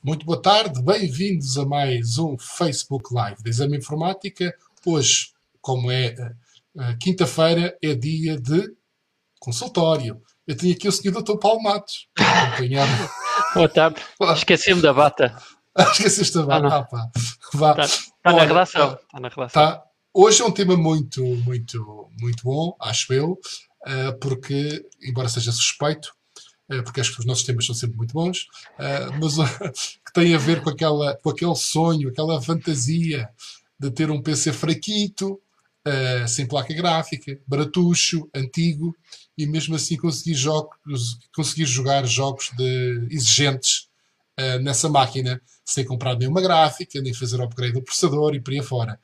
Muito boa tarde, bem-vindos a mais um Facebook Live de Exame Informática. Hoje, como é uh, quinta-feira, é dia de consultório. Eu tenho aqui o senhor Dr. Paulo Matos. Acompanhado. boa tarde. Esqueci-me da bata. Esqueceste da bata. Ah, pá. Vá. Está, está na redação. Está na redação. Está. Hoje é um tema muito, muito, muito bom, acho eu, uh, porque, embora seja suspeito, eh, porque acho que os nossos temas são sempre muito bons, eh, mas que tem a ver com, aquela, com aquele sonho, aquela fantasia de ter um PC fraquito, eh, sem placa gráfica, baratucho, antigo, e mesmo assim conseguir, jogos, conseguir jogar jogos de, exigentes nessa máquina, sem comprar nenhuma gráfica, nem fazer upgrade do processador e por aí fora.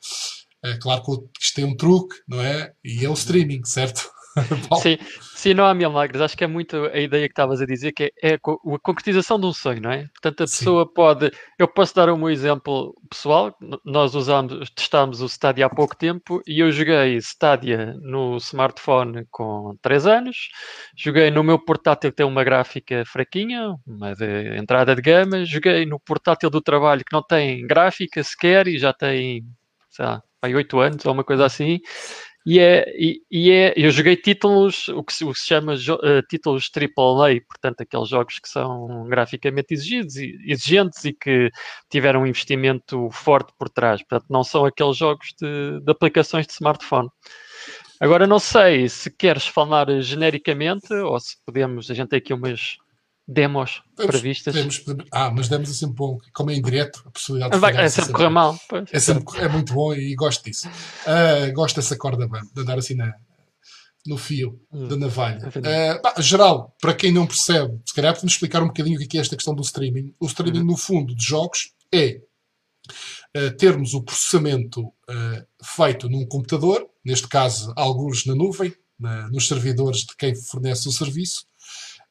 claro que isto tem um truque, não é? E é o streaming, certo? sim, sim, não há milagres. Acho que é muito a ideia que estavas a dizer, que é, é, a concretização de um sonho, não é? Portanto, a pessoa sim. pode. Eu posso dar um exemplo pessoal. Nós usamos, testámos o Stadia há pouco tempo e eu joguei Stadia no smartphone com 3 anos. Joguei no meu portátil que tem uma gráfica fraquinha, uma de entrada de gama. Joguei no portátil do trabalho que não tem gráfica sequer e já tem, sei lá, 8 anos ou uma coisa assim. E é, e, e, é, eu joguei títulos, o que se, o que se chama uh, títulos AAA, portanto, aqueles jogos que são graficamente exigidos, exigentes e que tiveram um investimento forte por trás. Portanto, não são aqueles jogos de, de aplicações de smartphone. Agora, não sei se queres falar genericamente ou se podemos, a gente tem aqui umas demos podemos, previstas. Podemos, ah, mas demos assim bom, como é em direto, a possibilidade de Vai, É sempre correr mal. É, sempre, é muito bom e gosto disso. Uh, gosto dessa corda de andar assim na, no fio hum, da navalha. Uh, bah, geral, para quem não percebe, se calhar podemos explicar um bocadinho o que é esta questão do streaming. O streaming, uhum. no fundo, de jogos é uh, termos o processamento uh, feito num computador, neste caso, alguns na nuvem, na, nos servidores de quem fornece o serviço,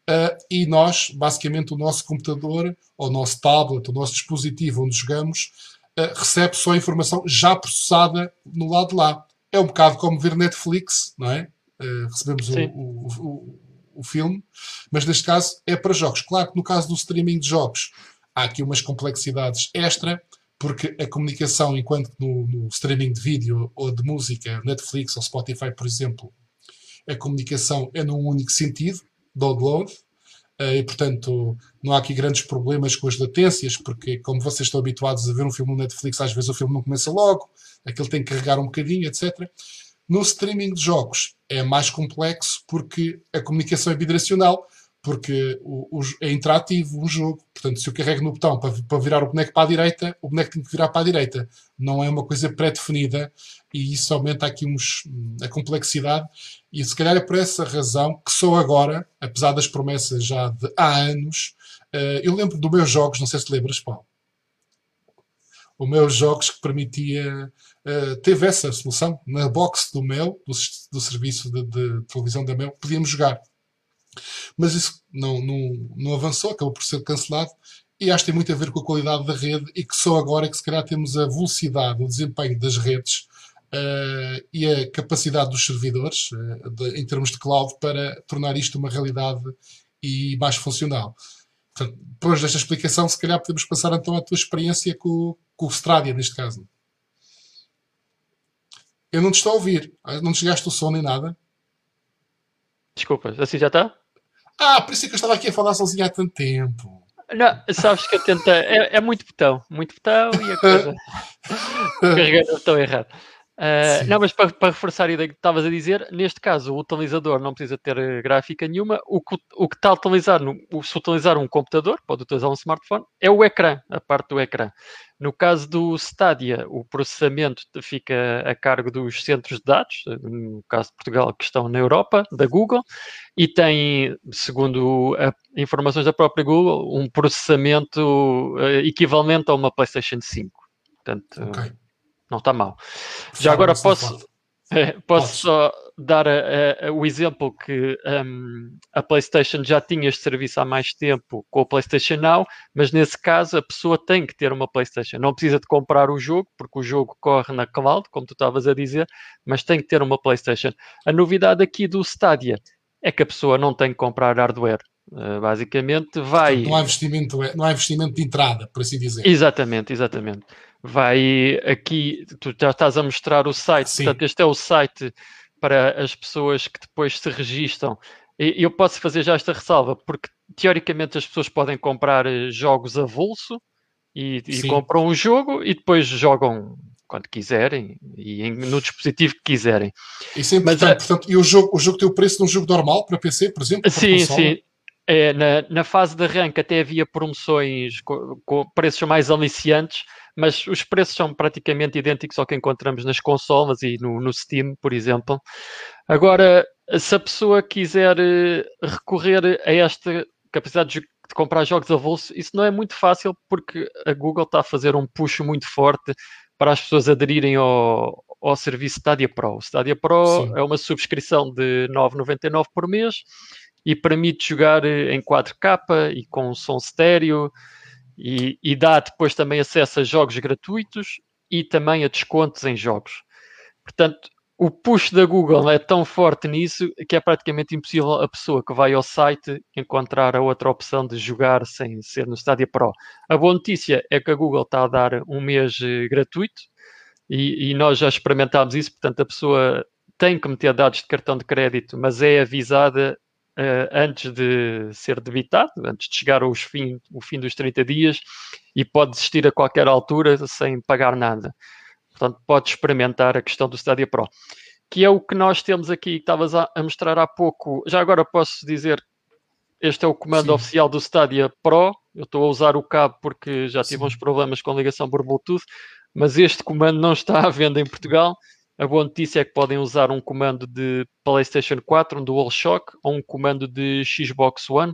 Uh, e nós, basicamente, o nosso computador, ou o nosso tablet, o nosso dispositivo onde jogamos, uh, recebe só a informação já processada no lado de lá. É um bocado como ver Netflix, não é? Uh, recebemos o, o, o, o, filme, mas neste caso é para jogos. Claro que no caso do streaming de jogos há aqui umas complexidades extra, porque a comunicação, enquanto no, no streaming de vídeo ou de música, Netflix ou Spotify, por exemplo, a comunicação é num único sentido, download. Uh, e, portanto, não há aqui grandes problemas com as latências, porque, como vocês estão habituados a ver um filme no Netflix, às vezes o filme não começa logo, aquele tem que carregar um bocadinho, etc. No streaming de jogos é mais complexo porque a comunicação é bidirecional, porque o, o, é interativo um jogo. Portanto, se eu carrego no botão para, para, virar o boneco para a direita, o boneco tem que virar para a direita. Não é uma coisa pré-definida e isso aumenta aqui uns, a complexidade. E se calhar é por essa razão que só agora, apesar das promessas já de há anos, uh, eu lembro dos meus jogos, não sei se lembras, Paulo. Os meus jogos que permitia. Uh, teve essa solução na box do Mel, do, do serviço de, de televisão da Mel, podíamos jogar mas isso não, não, não avançou, acabou por ser cancelado e acho que tem muito a ver com a qualidade da rede e que só agora é que se calhar temos a velocidade, o desempenho das redes uh, e a capacidade dos servidores uh, de, em termos de cloud para tornar isto uma realidade e mais funcional. Portanto, depois desta explicação, se calhar podemos passar então à tua experiência com, com o Stradia, neste caso. Eu não te estou a ouvir. Não te chegaste o som nem nada. Desculpa, assim já está? Ah, por isso é que eu estava aqui a falar sozinho há tanto tempo. Não, sabes que eu. É, é muito botão, muito botão e a coisa. Carregar o botão errado. Uh, não, mas para, para, reforçar a ideia que estavas a dizer, neste caso o utilizador não precisa ter eh, gráfica nenhuma. O que, o que está a utilizar, no, se utilizar um computador, pode utilizar um smartphone, é o ecrã, a parte do ecrã. No caso do Stadia, o processamento fica a cargo dos centros de dados, no caso de Portugal, que estão na Europa, da Google, e tem, segundo a, informações da própria Google, um processamento uh, equivalente a uma PlayStation 5. Portanto, okay não está mal. Já agora posso, é, posso só dar a, a, o exemplo que um, a PlayStation já tinha este serviço há mais tempo com o PlayStation Now, mas nesse caso a pessoa tem que ter uma PlayStation. Não precisa de comprar o jogo, porque o jogo corre na cloud, como tu estavas a dizer, mas tem que ter uma PlayStation. A novidade aqui do Stadia é que a pessoa não tem que comprar hardware. Uh, basicamente vai. Não, há investimento, não há investimento de entrada, por assim dizer. Exatamente, exatamente. Vai aqui, tu já estás a mostrar o site, Sim. portanto, este é o site para as pessoas que depois se registram. Eu posso fazer já esta ressalva, porque teoricamente as pessoas podem comprar eh, jogos avulso e, e compram um jogo e depois jogam quando quiserem e no dispositivo que quiserem. Isso é importante. Mas, eh, portanto, e o jogo, o jogo tem o preço de um jogo normal para PC, por exemplo? Sim, sim. É, na, na fase de arranque até havia promoções com, com, preços mais aliciantes, mas os preços são praticamente idênticos ao que encontramos nas consolas e no, no Steam, por exemplo. Agora, se a pessoa quiser eh, recorrer a esta capacidade de de comprar jogos avulsos, isso não é muito fácil porque a Google está a fazer um push muito forte para as pessoas aderirem ao, ao serviço Stadia Pro. O Stadia Pro Sim. é uma subscrição de 9,99 por mês e permite jogar em 4K e com som estéreo e, e dá depois também acesso a jogos gratuitos e também a descontos em jogos. Portanto, o push da Google é tão forte nisso que é praticamente impossível a pessoa que vai ao site encontrar a outra opção de jogar sem ser no Stadia Pro. A boa notícia é que a Google está a dar um mês eh, gratuito e, e nós já experimentámos isso, portanto a pessoa tem que meter dados de cartão de crédito, mas é avisada uh, antes de ser debitado, antes de chegar aos fim, o fim dos 30 dias e pode desistir a qualquer altura sem pagar nada. Portanto, pode experimentar a questão do Stadia Pro, que é o que nós temos aqui, estavas a, a mostrar há pouco. Já agora posso dizer, este é o comando Sim. oficial do Stadia Pro. Eu estou a usar o cabo porque já tive Sim. uns problemas com ligação por Bluetooth, mas este comando não está à venda em Portugal. A boa notícia é que podem usar um comando de PlayStation 4, um DualShock, ou um comando de Xbox One,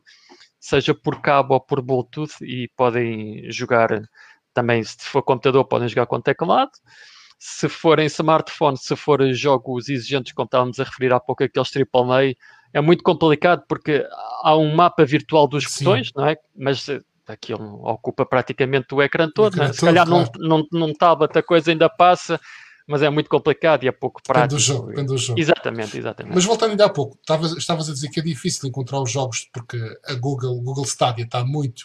seja por cabo ou por Bluetooth, e podem jogar também, se for computador, podem jogar com teclado. Se forem smartphone, se forem jogos exigentes, como estávamos a referir há pouco, aqueles AAA, é muito complicado porque há um mapa virtual dos Sim. botões, não é? Mas eh, aquilo ocupa praticamente o ecrã todo. O ecrã né? Se calhar claro. num, num, num tablet a coisa ainda passa, mas é muito complicado e é pouco prático. Depende do jogo, depende do jogo. Exatamente, exatamente. Mas voltando ainda há pouco, estavas, estavas a dizer que é difícil encontrar os jogos porque a Google, o Google Stadia está muito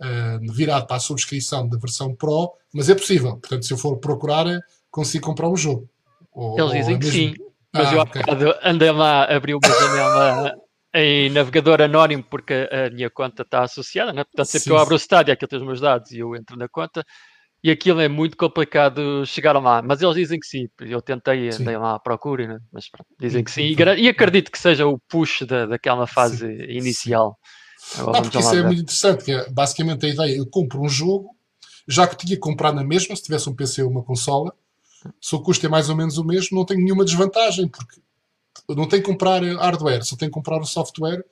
uh, virado para a subscrição da versão Pro, mas é possível. Portanto, se eu for procurar, consigo comprar o jogo. Ou, Eles dizem que sim, mas ah, eu okay. andei lá, abri uma janela em navegador anónimo porque a minha conta está associada, né? portanto sempre sim, que eu abro o estádio, aquilo tem os meus dados e eu entro na conta e aquilo é muito complicado chegar lá, mas eles dizem que sim, eu tentei, andei lá à procura, né? mas pronto, dizem que sim, e, e, acredito que seja o push da, daquela fase sim, inicial. Sim. Agora não, porque isso é muito interessante, que é basicamente a ideia, eu compro um jogo, já que tinha que comprar na mesma, se tivesse um PC ou uma consola, se o custo é mais ou menos o mesmo, não tenho nenhuma desvantagem, porque não tenho que comprar hardware, só tenho que comprar o software,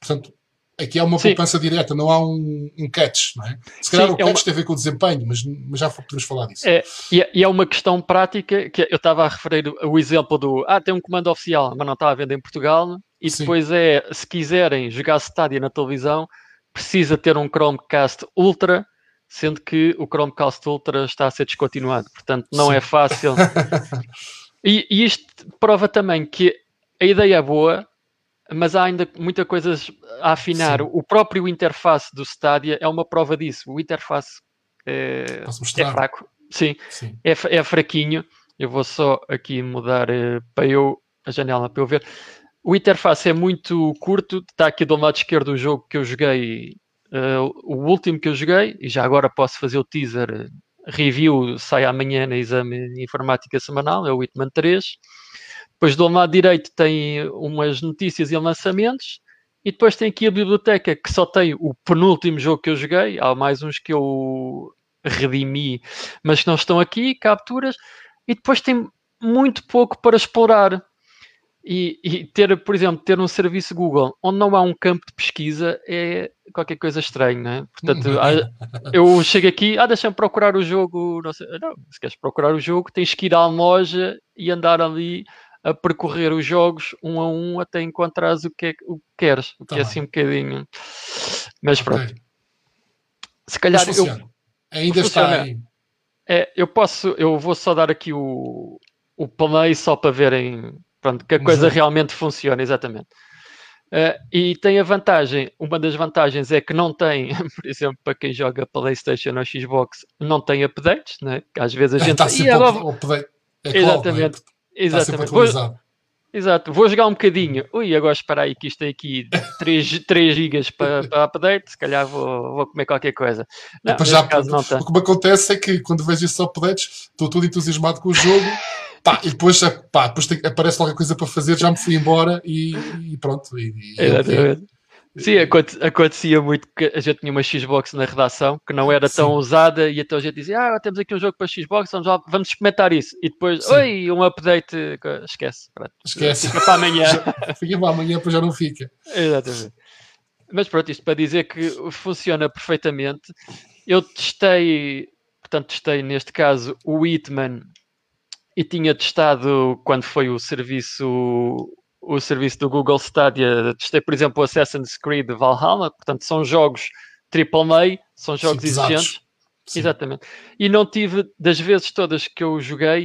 portanto, aqui há uma Sim. poupança direta, não há um, um catch, não é? Se calhar Sim, o é catch uma... tem a ver com o desempenho, mas, mas já podemos falar disso. É, e, é, e é uma questão prática, que eu estava a referir o exemplo do, ah, tem um comando oficial, mas não está a vender em Portugal, e Sim. depois é, se quiserem jogar Stadia na televisão, precisa ter um Chromecast Ultra, sendo que o Chromecast Ultra está a ser descontinuado. Portanto, não é fácil. e, e isto prova também que a ideia é boa, mas há ainda muita coisa a afinar. Sim. O próprio interface do Stadia é uma prova disso. O interface é, é fraco. Sim, Sim. É, é, fraquinho. Eu vou só aqui mudar uh, para eu a janela para eu ver. O interface é muito curto, está aqui do lado esquerdo o jogo que eu joguei, uh, o último que eu joguei, e já agora posso fazer o teaser review, sai amanhã na exame de informática semanal, é o Whitman 3. Depois do lado direito tem umas notícias e lançamentos, e depois tem aqui a biblioteca que só tem o penúltimo jogo que eu joguei, há mais uns que eu redimi, mas que não estão aqui, capturas, e depois tem muito pouco para explorar. E, e, ter, por exemplo, ter um serviço Google onde não há um campo de pesquisa é qualquer coisa estranha, não é? Portanto, há, eu chego aqui, ah, deixa-me procurar o jogo, não, sei, não, se queres procurar o jogo, tens que ir à loja e andar ali a percorrer os jogos um a um até encontrares o que, é, o que queres, o que tá é assim um bocadinho. Mas pronto. Okay. Se calhar eu. Ainda está aí. É, eu posso, eu vou só dar aqui o, o play só para verem Pronto, que a coisa realmente funciona, exatamente. Uh, e tem a vantagem, uma das vantagens é que não tem, por exemplo, para quem joga Playstation ou Xbox, não tem updates, né? às vezes a gente... Está sempre agora... o update. É exatamente, cloud, é? Exatamente. Vou, exato, vou jogar um bocadinho. Ui, agora espera aí que isto tem aqui 3, 3 GB para, para update, se calhar vou, vou comer qualquer coisa. Não, já, caso, não o que me acontece é que quando vejo esses updates, estou todo entusiasmado com o jogo Pá, e depois, pá, depois tem, aparece qualquer coisa para fazer, já me fui embora e, e pronto. E, e, Exatamente. Sim, acontecia muito que a gente tinha uma Xbox na redação que não era tão Sim. usada e então a gente dizia: Ah, temos aqui um jogo para Xbox, vamos, lá, vamos experimentar isso. E depois, Sim. oi, um update, esquece. Pronto. Esquece. Fica para amanhã. fica para amanhã, depois já não fica. Exatamente. Mas pronto, isto para dizer que funciona perfeitamente. Eu testei, portanto, testei neste caso o Hitman e tinha testado quando foi o serviço o serviço do Google Stadia, testei por exemplo o Assassin's Creed Valhalla, portanto são jogos AAA, são jogos Sim, exigentes. Sim. Exatamente. E não tive, das vezes todas que eu joguei,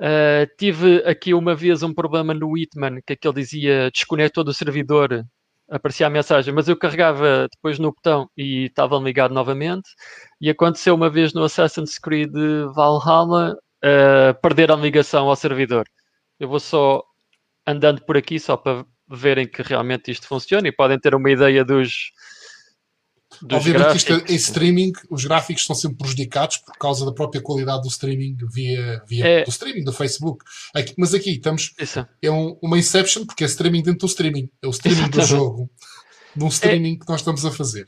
uh, tive aqui uma vez um problema no Hitman, que aquele dizia desconectou do servidor, aparecia a mensagem, mas eu carregava depois no botão e estava ligado novamente. E aconteceu uma vez no Assassin's Creed Valhalla, uh, perder a ligação ao servidor. Eu vou só andando por aqui só para verem que realmente isto funciona e podem ter uma ideia dos. dos Obviamente isto é, em streaming os gráficos são sempre prejudicados por causa da própria qualidade do streaming via, via é... do streaming do Facebook. Aqui, mas aqui estamos Isso. é um, uma inception porque é streaming dentro do streaming, é o streaming Exatamente. do jogo, num streaming é... que nós estamos a fazer.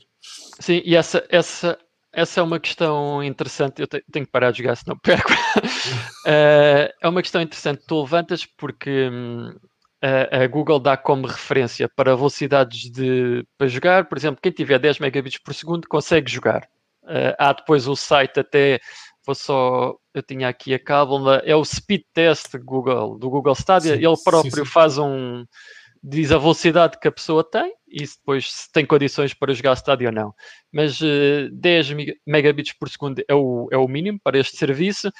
Sim, e essa, essa essa é uma questão interessante. Eu tenho que parar de jogar, senão perco. uh, é uma questão interessante. Tu levantas porque hum, a, a, Google dá como referência para velocidades de para jogar. Por exemplo, quem tiver 10 megabits por segundo consegue jogar. Uh, há depois o site até. Vou só. Eu tinha aqui a cábula. É o speed test Google, do Google Stadia. Sim, Ele próprio sim, sim. faz um diz a velocidade que a pessoa tem e depois se tem condições para jogar estádio ou não. Mas uh, 10 megabits por segundo é o, é o mínimo para este serviço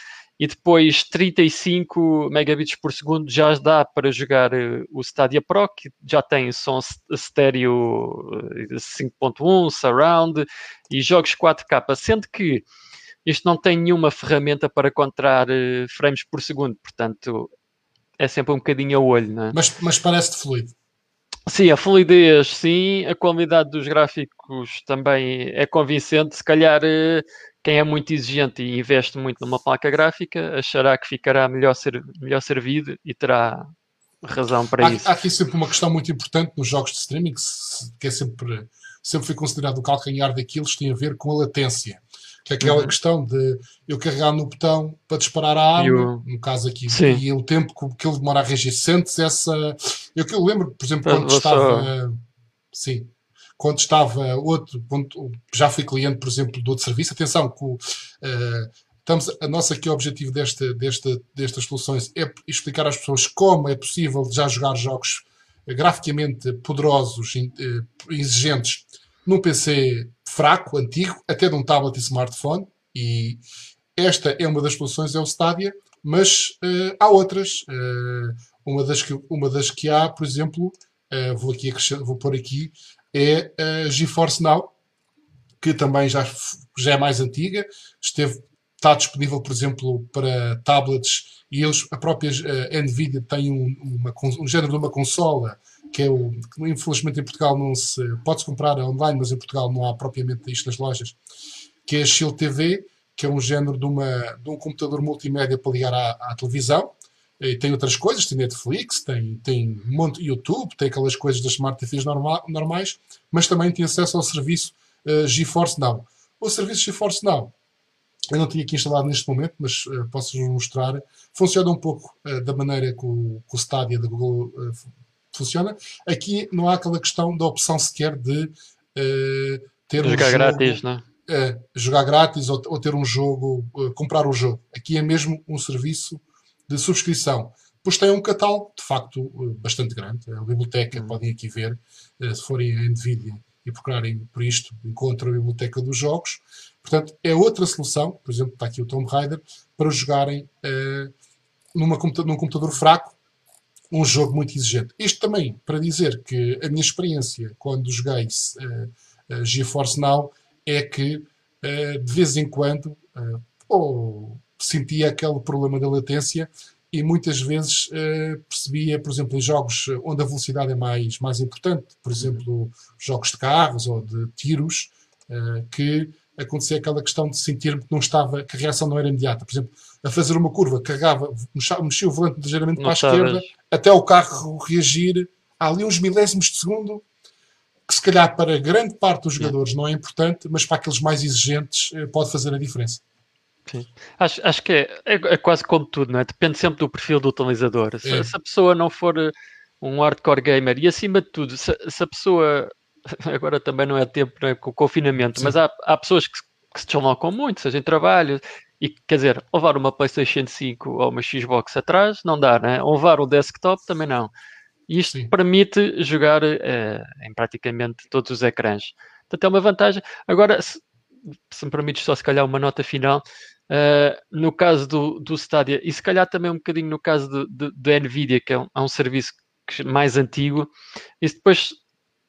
e depois 35 megabits por segundo já dá para jogar uh, o Stadia Pro, que já tem som estéreo 5.1, eh, surround e jogos 4K, sendo que isto não tem nenhuma ferramenta para contar uh, frames por segundo, portanto é sempre um bocadinho a olho, não é? Mas, mas parece-te fluido. Sim, a fluidez, sim, a qualidade dos gráficos também é convincente. Se calhar eh, quem é muito exigente e investe muito numa placa gráfica achará que ficará melhor, ser, melhor servido e terá razão para há, isso. Há aqui sempre uma questão muito importante nos jogos de streaming, que é sempre, sempre foi considerado o calcanhar daquilo, tem a ver com a latência que é aquela uhum. questão de eu carregar no botão para disparar a arma, o... no caso aqui, Sim. e o tempo que ele demora a reagir. Sentes essa. Eu que eu lembro, por exemplo, quando estava. Só... Sim. Quando estava outro, quando já fui cliente, por exemplo, de outro serviço, atenção, que uh, estamos, a nossa aqui objetivo desta, desta, destas soluções é explicar às pessoas como é possível já jogar jogos graficamente poderosos, eh, exigentes, num PC fraco, antigo, até de um tablet e smartphone, e esta é uma das soluções, é o Stadia, mas uh, há outras. Uh, uma, das que, uma das que há, por exemplo, uh, vou, aqui vou pôr aqui, é a GeForce Now, que também já, já é mais antiga, esteve, está disponível, por exemplo, para tablets, e eles, a própria NVIDIA tem um, uma, um género de uma consola que é o que infelizmente em Portugal não se pode-se comprar online, mas em Portugal não há propriamente isto nas lojas, que é a Shield TV, que é um género de, uma, de um computador multimédia para ligar à, à televisão. E tem outras coisas, tem Netflix, tem, tem um monte YouTube, tem aquelas coisas das Smart TVs norma, normais, mas também tem acesso ao serviço uh, GeForce Now. O serviço GeForce Now, eu não tinha aqui instalado neste momento, mas uh, posso-vos mostrar, funciona um pouco uh, da maneira que o, que o Stadia da Google funciona. Aqui não há aquela questão da opção sequer de ter jogar um jogo, grátis, não é? Jogar grátis ou, ou, ter um jogo, comprar o um jogo. Aqui é mesmo um serviço de subscrição. Pois tem um catálogo, de facto, bastante grande. A biblioteca, hum. podem aqui ver, se forem a NVIDIA e procurarem por isto, encontram a biblioteca dos jogos. Portanto, é outra solução, por exemplo, está aqui o Tomb Raider, para jogarem numa, num computador fraco um jogo muito exigente. Isto também para dizer que a minha experiência quando joguei uh, uh, GeForce Now é que uh, de vez em quando uh, ou sentia aquele problema da latência e muitas vezes uh, percebia, por exemplo, em jogos onde a velocidade é mais, mais importante, por exemplo, jogos de carros ou de tiros, uh, que acontecia aquela questão de sentir que não estava, que a reação não era imediata. Por exemplo, a fazer uma curva, carregava, mexia o volante ligeiramente para a esquerda, até o carro reagir há ali uns milésimos de segundo, que se calhar para grande parte dos jogadores não é importante, mas para aqueles mais exigentes eh, pode fazer a diferença. Sim. Acho, acho que é, é, é, quase como tudo, não é? Depende sempre do perfil do utilizador. Se, é. se a pessoa não for eh, um hardcore gamer e acima de tudo, se, se a pessoa agora também não é tempo é, com o confinamento, Sim. mas há, há pessoas que, que se deslocam muito, seja em trabalho, e quer dizer, levar uma PlayStation 5 ou uma Xbox atrás não dá, né? Levar o desktop também não. E isto Sim. permite jogar eh, em praticamente todos os ecrãs. Portanto, é uma vantagem. Agora, se, se me permites só se calhar uma nota final, Uh, no caso do, do Stadia, e se calhar também um bocadinho no caso do, Nvidia, que é um, é um serviço mais antigo, e depois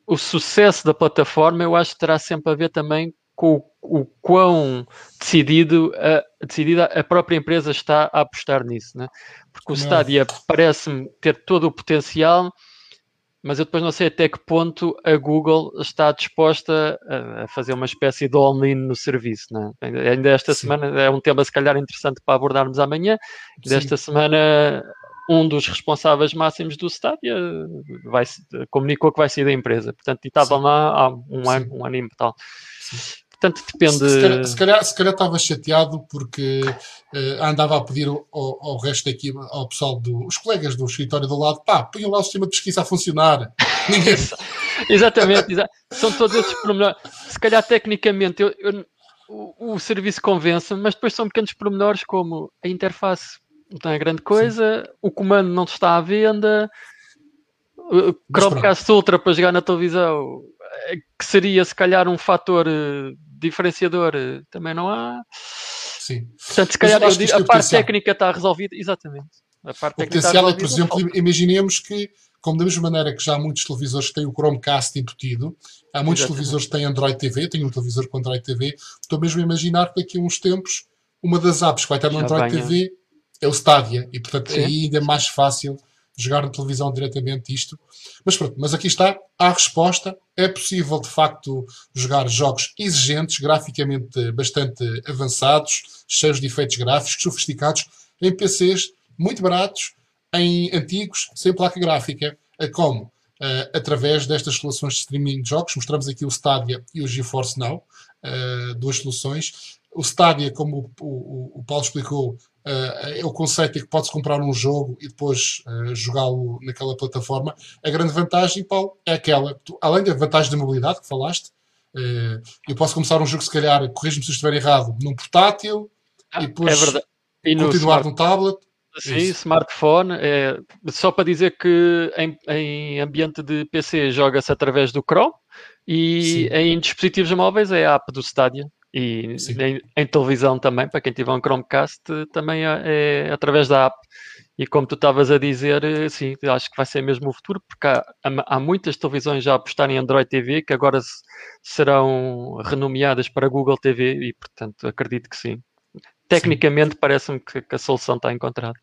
o sucesso da plataforma eu acho que terá sempre a ver também com o, o quão decidido a, decidida a própria empresa está a apostar nisso, né? porque o Stadia parece-me ter todo o potencial, mas eu depois não sei até que ponto a Google está disposta a, fazer uma espécie de all-in no serviço. Né? Ainda esta Sim. semana é um tema, se calhar, interessante para abordarmos amanhã. Desta semana, um dos responsáveis máximos do Stadia vai, comunicou que vai sair da empresa. Portanto, e estavam lá há um ano, um ano e tal. Sim. Portanto, depende. Se, calhar, se, calhar, se calhar estava chateado porque uh, andava a pedir ao, ao, resto da equipa, ao pessoal dos colegas do escritório do lado, pá, ponham lá o sistema de pesquisa a funcionar. Ninguém. Exatamente, exa são todos esses pormenores. Se calhar, tecnicamente, eu, eu, o, o, serviço convence, mas depois são pequenos pormenores como a interface não é grande coisa, Sim. o comando não está à venda, o Chromecast Ultra para jogar na televisão, eh, que seria se calhar um fator uh, diferenciador, uh, também não há. Sim. Portanto, se calhar digo, a parte técnica está resolvida, exatamente. A parte o potencial é, por exemplo, falta. imaginemos que, como da mesma maneira que já há muitos televisores que têm o Chromecast embutido, há muitos exatamente. televisores que têm Android TV, tenho um televisor com Android TV, estou mesmo a imaginar que daqui a uns tempos uma das apps que vai estar no Android TV é o Stadia, e portanto Sim. aí ainda é mais fácil jogar na televisão diretamente isto. Mas pronto, mas aqui está a resposta. É possível de facto jogar jogos exigentes, graficamente bastante avançados, cheios de efeitos gráficos, sofisticados, em PCs muito baratos, em antigos, sem placa gráfica, como uh, através destas soluções de streaming de jogos. Mostramos aqui o Stadia e o GeForce Now, uh, duas soluções. O Stadia, como o, o, o Paulo explicou, Uh, é o conceito é que pode-se comprar um jogo e depois uh, jogá-lo naquela plataforma. A grande vantagem, Paulo, é aquela, tu, além da vantagem da mobilidade que falaste, uh, eu posso começar um jogo, se calhar, corrijo-me se estiver errado, num portátil ah, e depois é e no continuar num tablet. Sim, Isso. smartphone. É, só para dizer que em, em ambiente de PC joga-se através do Chrome e Sim. em dispositivos móveis é a app do Stadia. E em, em, televisão também, para quem tiver um Chromecast, também é, é através da app. E como tu estavas a dizer, eh, sim, acho que vai ser mesmo o futuro, porque há, há muitas televisões já a apostar em Android TV que agora serão renomeadas para Google TV e, portanto, acredito que sim. Tecnicamente, parece-me que, que, a solução está encontrada.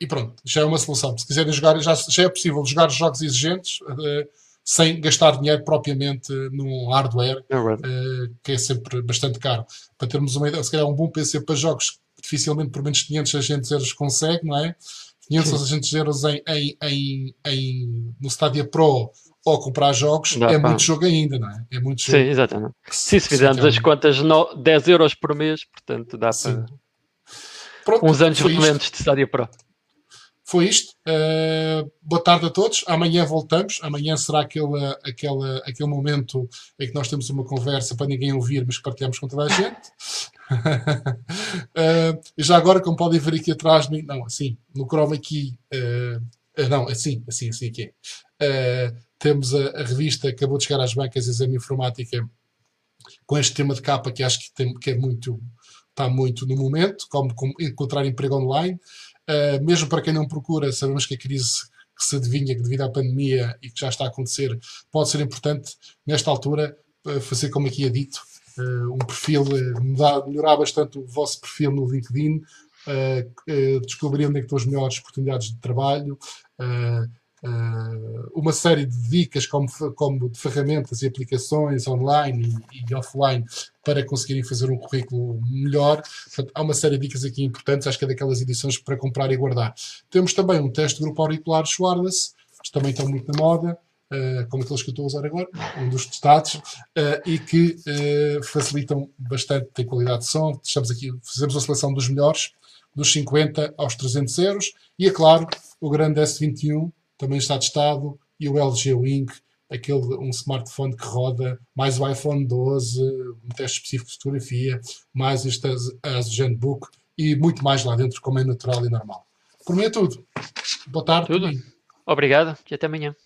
E pronto, já é uma solução. Se quiserem jogar, já, já é possível jogar jogos exigentes. Uh, sem gastar dinheiro propriamente num hardware, uh, que é sempre bastante caro. Para termos uma ideia, se calhar um bom PC para jogos, dificilmente por menos de 500, 600 euros consegue, não é? 500 ou 600 euros em, em, em, em, no Stadia Pro ou comprar jogos, Dá, é pá. muito jogo ainda, não é? É muito jogo. Sim, exatamente. Sim, se fizermos as contas, no, 10 euros por mês, portanto dá Sim. para Pronto, uns anos valentes de Stadia Pro foi isto. Uh, boa tarde a todos. Amanhã voltamos. Amanhã será aquele, aquele, aquele momento em que nós temos uma conversa para ninguém ouvir, mas que partilhamos com toda a gente. uh, já agora, como podem ver aqui atrás não, assim, no Chrome aqui, uh, não, assim, assim, assim aqui é. temos a, a, revista acabou de chegar às bancas Exame Informática com este tema de capa que acho que, tem, que é muito, está muito no momento, como, como encontrar emprego online. Uh, mesmo para quem não procura, sabemos que a crise que se adivinha devido à pandemia e que já está a acontecer, pode ser importante nesta altura fazer como aqui é dito, um perfil, mudar, melhorar bastante o vosso perfil no LinkedIn, descobrir onde é estão as melhores oportunidades de trabalho, uh, uma série de dicas como, como de ferramentas e aplicações online e, e, offline para conseguirem fazer um currículo melhor. Portanto, há uma série de dicas aqui importantes, acho que é daquelas edições para comprar e guardar. Temos também um teste de grupo auricular wireless, que também estão muito na moda. Uh, como aqueles que eu estou a usar agora, um dos testados, uh, e que uh, facilitam bastante a qualidade de som. Estamos aqui, fazemos a seleção dos melhores, dos 50 aos 300 euros, e é claro, o grande S21, também está testado, e o LG Wing, aquele, um smartphone que roda, mais o iPhone 12, um teste específico de fotografia, mais este Asus Genbook e muito mais lá dentro, como é natural e normal. Por mim é tudo. Boa tarde. Tudo. Obrigado e até amanhã.